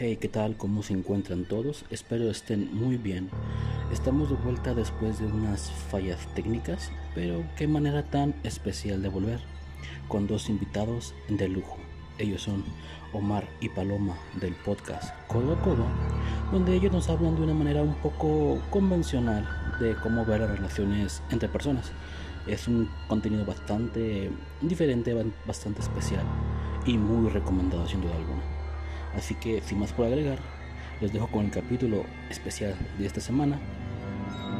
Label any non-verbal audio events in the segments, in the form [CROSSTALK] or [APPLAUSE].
Hey, ¿qué tal? ¿Cómo se encuentran todos? Espero estén muy bien. Estamos de vuelta después de unas fallas técnicas, pero qué manera tan especial de volver, con dos invitados de lujo. Ellos son Omar y Paloma del podcast Codo a Codo, donde ellos nos hablan de una manera un poco convencional de cómo ver las relaciones entre personas. Es un contenido bastante diferente, bastante especial y muy recomendado sin duda alguna. Así que sin más por agregar, les dejo con el capítulo especial de esta semana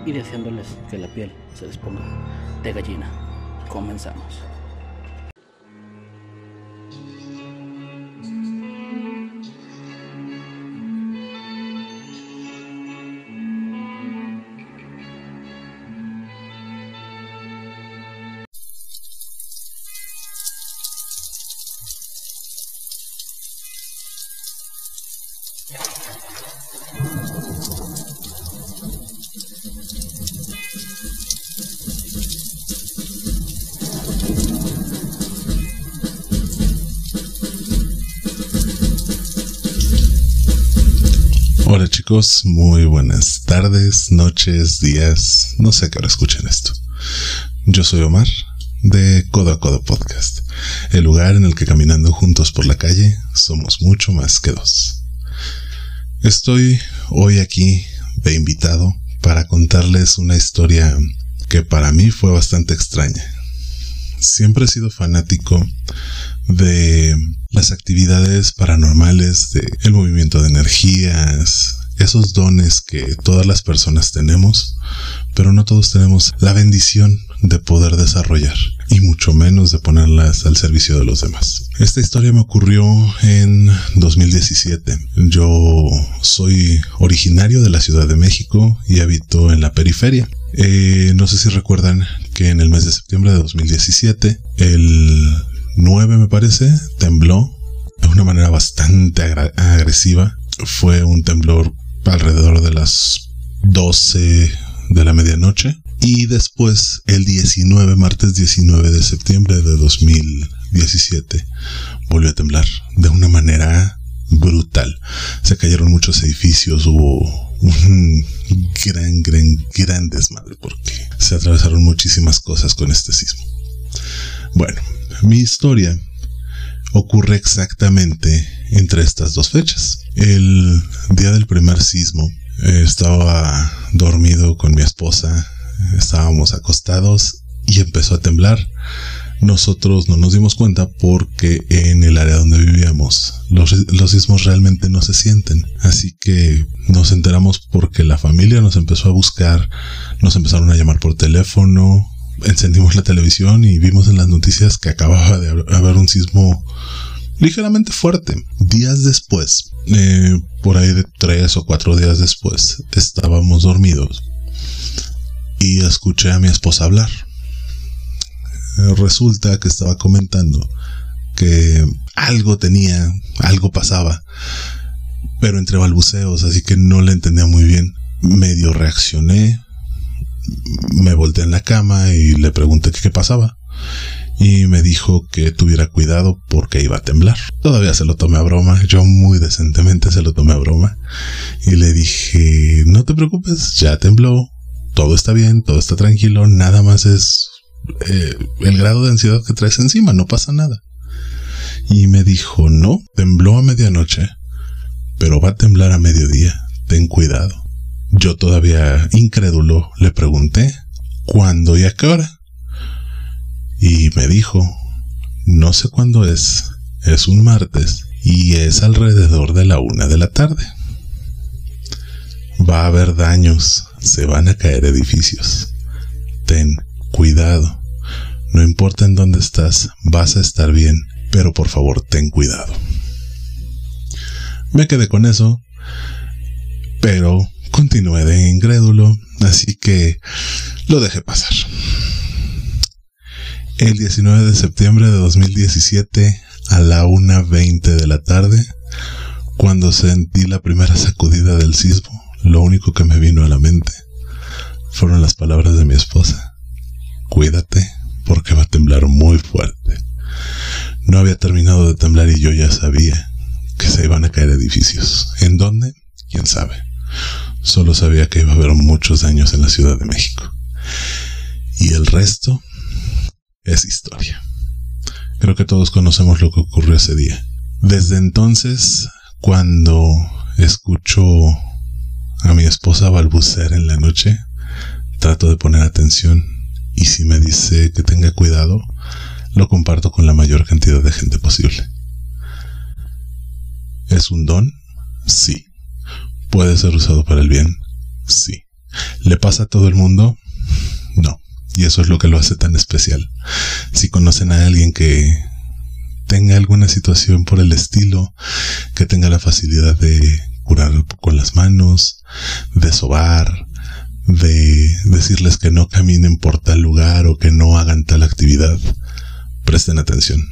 y deseándoles que la piel se les ponga de gallina. Comenzamos. Hola chicos, muy buenas tardes, noches, días, no sé a qué hora escuchen esto. Yo soy Omar, de Codo a Codo Podcast, el lugar en el que caminando juntos por la calle somos mucho más que dos. Estoy hoy aquí de invitado para contarles una historia que para mí fue bastante extraña. Siempre he sido fanático de las actividades paranormales, de el movimiento de energías, esos dones que todas las personas tenemos, pero no todos tenemos la bendición de poder desarrollar y mucho menos de ponerlas al servicio de los demás. Esta historia me ocurrió en 2017. Yo soy originario de la Ciudad de México y habito en la periferia. Eh, no sé si recuerdan que en el mes de septiembre de 2017, el 9 me parece, tembló de una manera bastante agresiva. Fue un temblor alrededor de las 12 de la medianoche. Y después, el 19, martes 19 de septiembre de 2017, volvió a temblar de una manera brutal. Se cayeron muchos edificios, hubo un gran, gran, gran desmadre porque se atravesaron muchísimas cosas con este sismo. Bueno, mi historia ocurre exactamente entre estas dos fechas. El día del primer sismo eh, estaba dormido con mi esposa, estábamos acostados y empezó a temblar. Nosotros no nos dimos cuenta porque en el área donde vivíamos los, los sismos realmente no se sienten. Así que nos enteramos porque la familia nos empezó a buscar, nos empezaron a llamar por teléfono, encendimos la televisión y vimos en las noticias que acababa de haber un sismo ligeramente fuerte. Días después, eh, por ahí de tres o cuatro días después, estábamos dormidos y escuché a mi esposa hablar. Eh, resulta que estaba comentando que algo tenía, algo pasaba, pero entre balbuceos, así que no le entendía muy bien. Medio reaccioné, me volteé en la cama y le pregunté qué pasaba y me dijo que tuviera cuidado porque iba a temblar. Todavía se lo tomé a broma, yo muy decentemente se lo tomé a broma y le dije, no te preocupes, ya tembló, todo está bien, todo está tranquilo, nada más es eh, el grado de ansiedad que traes encima, no pasa nada. Y me dijo, no, tembló a medianoche, pero va a temblar a mediodía, ten cuidado. Yo todavía incrédulo le pregunté, ¿cuándo y a qué hora? y me dijo, no sé cuándo es, es un martes y es alrededor de la una de la tarde. Va a haber daños, se van a caer edificios. Ten cuidado. No importa en dónde estás, vas a estar bien, pero por favor ten cuidado. Me quedé con eso, pero continué de incrédulo, así que lo dejé pasar. El 19 de septiembre de 2017, a la 1.20 de la tarde, cuando sentí la primera sacudida del sismo, lo único que me vino a la mente fueron las palabras de mi esposa. Cuídate, porque va a temblar muy fuerte. No había terminado de temblar y yo ya sabía que se iban a caer edificios. ¿En dónde? ¿Quién sabe? Solo sabía que iba a haber muchos daños en la Ciudad de México. Y el resto es historia. Creo que todos conocemos lo que ocurrió ese día. Desde entonces, cuando escucho a mi esposa balbucear en la noche, trato de poner atención y si me dice que tenga cuidado, lo comparto con la mayor cantidad de gente posible. ¿Es un don? Sí. ¿Puede ser usado para el bien? Sí. ¿Le pasa a todo el mundo? No. Y eso es lo que lo hace tan especial. Si conocen a alguien que tenga alguna situación por el estilo, que tenga la facilidad de curar con las manos, de sobar, de decirles que no caminen por tal lugar o que no hagan tal actividad, presten atención,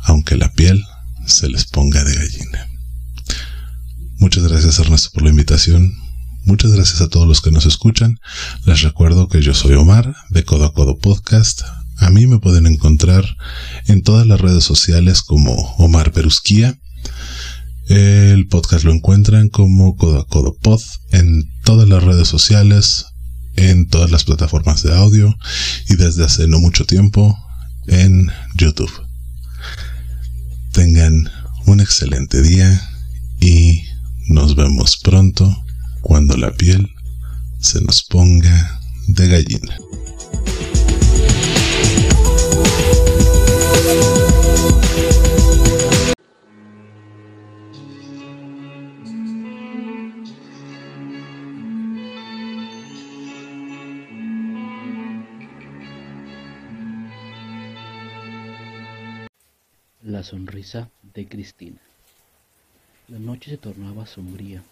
aunque la piel se les ponga de gallina. Muchas gracias Ernesto por la invitación. Muchas gracias a todos los que nos escuchan. Les recuerdo que yo soy Omar de Codo a Codo Podcast. A mí me pueden encontrar en todas las redes sociales como Omar Perusquía. El podcast lo encuentran como Codo a Codo Pod en todas las redes sociales, en todas las plataformas de audio y desde hace no mucho tiempo en YouTube. Tengan un excelente día y nos vemos pronto cuando la piel se nos ponga de gallina. La sonrisa de Cristina. La noche se tornaba sombría.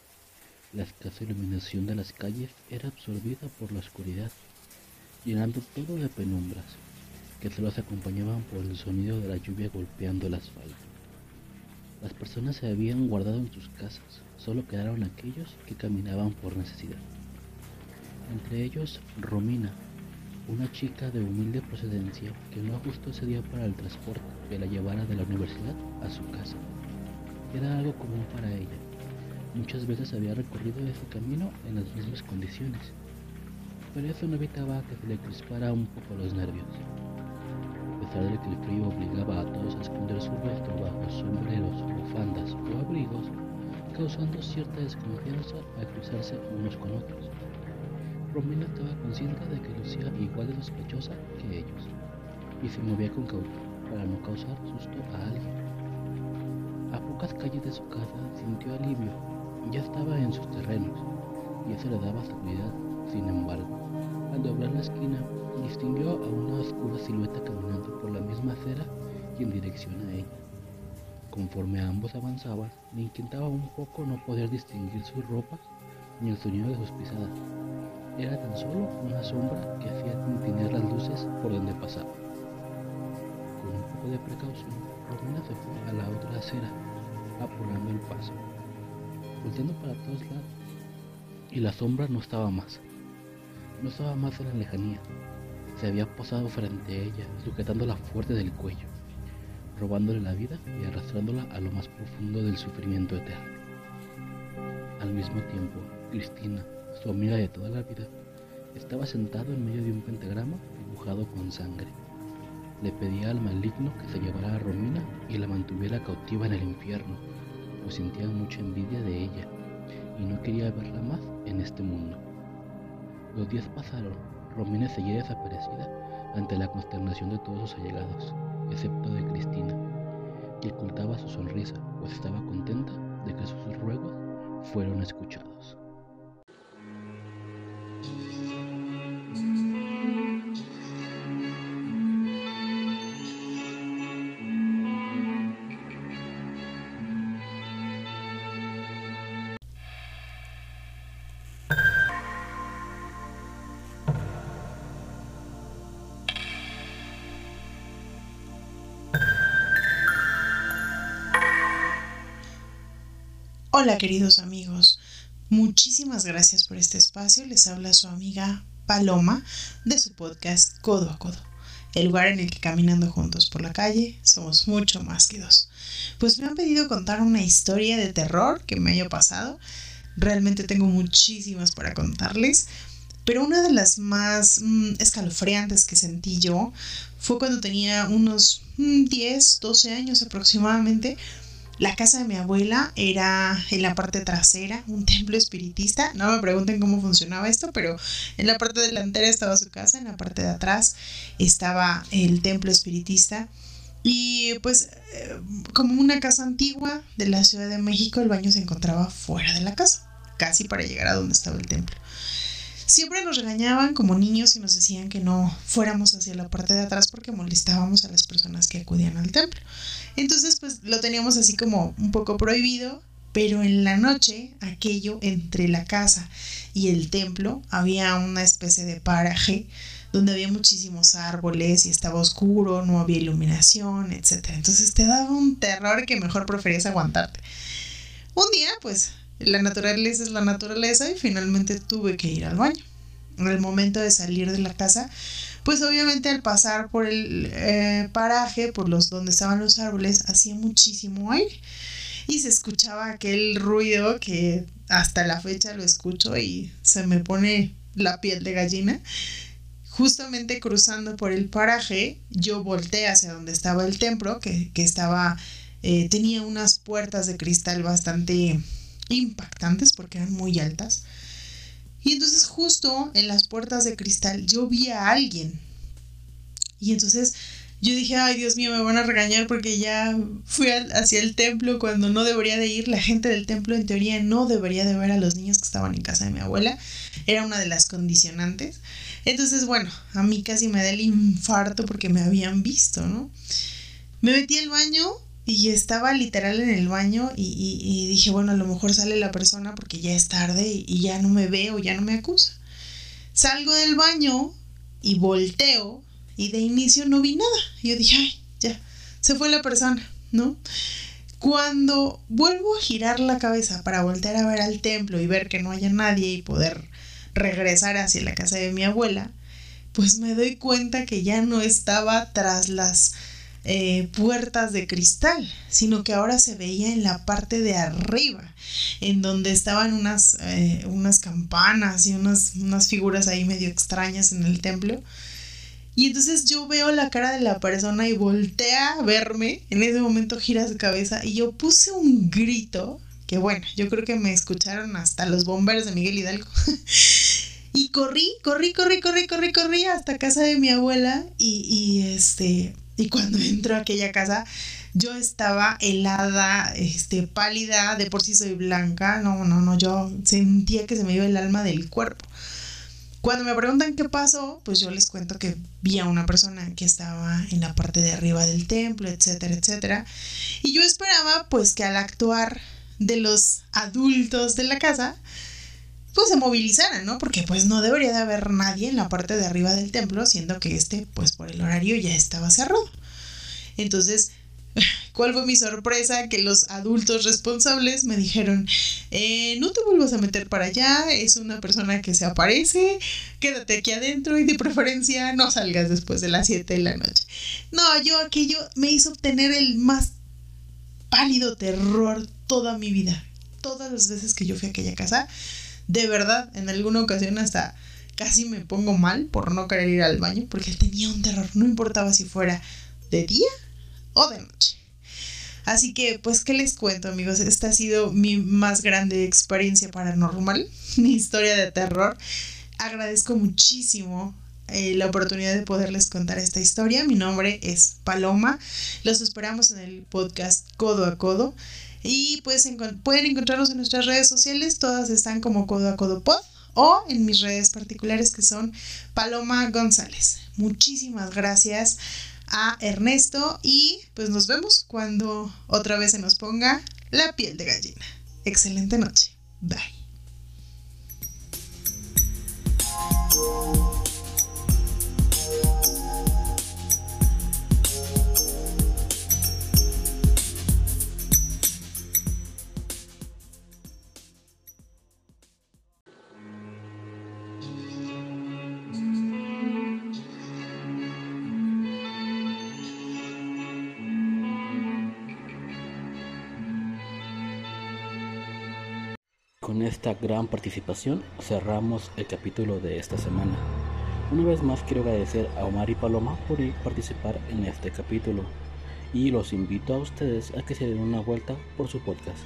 La escasa iluminación de las calles era absorbida por la oscuridad, llenando todo de penumbras, que se acompañaban por el sonido de la lluvia golpeando el asfalto. Las personas se habían guardado en sus casas, solo quedaron aquellos que caminaban por necesidad. Entre ellos, Romina, una chica de humilde procedencia que no ajustó ese día para el transporte que la llevara de la universidad a su casa. Era algo común para ella. Muchas veces había recorrido ese camino en las mismas condiciones, pero eso no evitaba que se le crispara un poco los nervios. A pesar de que el frío obligaba a todos a esconder su rostro bajo sombreros, bufandas o abrigos, causando cierta desconfianza al cruzarse unos con otros. Romina estaba consciente de que lucía igual de sospechosa que ellos, y se movía con cautela para no causar susto a alguien. A pocas calles de su casa sintió alivio, ya estaba en sus terrenos, y eso le daba seguridad. Sin embargo, al doblar la esquina, distinguió a una oscura silueta caminando por la misma acera y en dirección a ella. Conforme ambos avanzaban, le inquietaba un poco no poder distinguir sus ropas ni el sonido de sus pisadas. Era tan solo una sombra que hacía tintinear las luces por donde pasaba. Con un poco de precaución, Romina se fue a la otra acera, apurando el paso, volteando para todos lados. Y la sombra no estaba más. No estaba más en la lejanía. Se había posado frente a ella, sujetándola fuerte del cuello, robándole la vida y arrastrándola a lo más profundo del sufrimiento eterno. Al mismo tiempo, Cristina, su amiga de toda la vida, estaba sentado en medio de un pentagrama dibujado con sangre. Le pedía al maligno que se llevara a Romina y la mantuviera cautiva en el infierno, pues sentía mucha envidia de ella y no quería verla más en este mundo. Los días pasaron, Romina seguía desaparecida ante la consternación de todos sus allegados, excepto de Cristina, y ocultaba su sonrisa, pues estaba contenta de que sus ruegos fueron escuchados. Hola queridos amigos, muchísimas gracias por este espacio. Les habla su amiga Paloma de su podcast Codo a Codo. el lugar en el que caminando juntos por la calle somos mucho más que dos. Pues me han pedido contar una historia de terror que me haya pasado. Realmente tengo muchísimas para contarles. Pero una de las más mm, escalofriantes que sentí yo fue cuando tenía unos 10, mm, 12 años aproximadamente. La casa de mi abuela era en la parte trasera, un [LAUGHS] templo espiritista. No me pregunten cómo funcionaba esto, pero en la parte delantera estaba su casa, en la parte de atrás estaba el templo espiritista. Y pues eh, como una casa antigua de la Ciudad de México, el baño se encontraba fuera de la casa, casi para llegar a donde estaba el templo. Siempre nos regañaban como niños y nos decían que no fuéramos hacia la parte de atrás porque molestábamos a las personas que acudían al templo. Entonces, pues lo teníamos así como un poco prohibido, pero en la noche, aquello entre la casa y el templo, había una especie de paraje donde había muchísimos árboles y estaba oscuro, no había iluminación, etc. Entonces te daba un terror que mejor preferías aguantarte. Un día, pues la naturaleza es la naturaleza y finalmente tuve que ir al baño. En el momento de salir de la casa, pues obviamente al pasar por el eh, paraje, por los donde estaban los árboles, hacía muchísimo aire y se escuchaba aquel ruido que hasta la fecha lo escucho y se me pone la piel de gallina. Justamente cruzando por el paraje, yo volteé hacia donde estaba el templo, que, estaba, eh, tenía unas puertas de cristal bastante impactantes porque eran muy altas. Y entonces justo en las puertas de cristal yo vi a alguien. Y entonces yo dije, ay Dios mío, me van a regañar porque ya fui hacia el templo cuando no debería de ir. La gente del templo en teoría no debería de ver a los niños que estaban en casa de mi abuela. Era una de las condicionantes. Entonces, bueno, a mí casi me da el infarto porque me habían visto, ¿no? Me metí al baño y estaba literal en el baño y, dije, bueno, a lo mejor sale la persona porque ya es tarde y, ya no me ve o ya no me acusa. Salgo del baño y volteo y de inicio no vi nada. Y yo dije, ay, ya, se fue la persona, ¿no? Cuando vuelvo a girar la cabeza para voltear a ver al templo y ver que no haya nadie y poder regresar hacia la casa de mi abuela, pues me doy cuenta que ya no estaba tras las eh, puertas de cristal, sino que ahora se veía en la parte de arriba, en donde estaban unas, eh, unas campanas y unas, unas figuras ahí medio extrañas en el templo. Y entonces yo veo la cara de la persona y voltea a verme. En ese momento gira su cabeza y yo puse un grito. Que bueno, yo creo que me escucharon hasta los bomberos de Miguel Hidalgo. [LAUGHS] y corrí, corrí, corrí, corrí, corrí, corrí hasta casa de mi abuela. Y, y este, [LAUGHS] y cuando entro a aquella casa, yo estaba helada, este, pálida, de por sí soy blanca, no, no, no, yo sentía que se me iba el alma del cuerpo. Cuando me preguntan qué pasó, pues yo les cuento que vi a una persona que estaba en la parte de arriba del templo, etcétera, etcétera. Y yo esperaba pues que al actuar de los adultos de la casa, pues se movilizaran, ¿no? Porque pues no debería de haber nadie en la parte de arriba del templo, siendo que este, pues por el horario ya estaba cerrado. Entonces, [LAUGHS] ¿cuál fue mi sorpresa? Que los adultos responsables me dijeron, eh, no te vuelvas a meter para allá, es una persona que se aparece, quédate aquí adentro y de preferencia no salgas después de las 7 de la noche. No, yo aquello me hizo obtener el más pálido terror toda mi vida. Todas las veces que yo fui a aquella casa, de verdad, en alguna ocasión hasta casi me pongo mal por no querer ir al baño porque tenía un terror, no importaba si fuera de día o de noche. Así que, pues, ¿qué les cuento, amigos? Esta ha sido mi más grande experiencia paranormal, [LAUGHS] mi historia de terror. Agradezco muchísimo eh, la oportunidad de poderles contar esta historia. Mi nombre es Paloma. Los esperamos en el podcast Codo a Codo. Y pues pueden encontrarnos en nuestras redes sociales, todas están como Codo a Codo Pod o en mis redes particulares que son Paloma González. Muchísimas gracias a Ernesto y pues nos vemos cuando otra vez se nos ponga la piel de gallina. Excelente noche. Bye. Esta gran participación cerramos el capítulo de esta semana. Una vez más quiero agradecer a Omar y Paloma por participar en este capítulo y los invito a ustedes a que se den una vuelta por su podcast.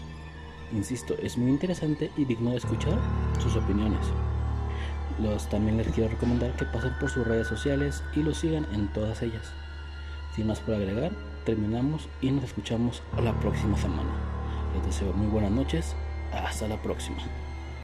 Insisto, es muy interesante y digno de escuchar sus opiniones. Los, también les quiero recomendar que pasen por sus redes sociales y los sigan en todas ellas. Sin más por agregar, terminamos y nos escuchamos la próxima semana. Les deseo muy buenas noches. Hasta la próxima.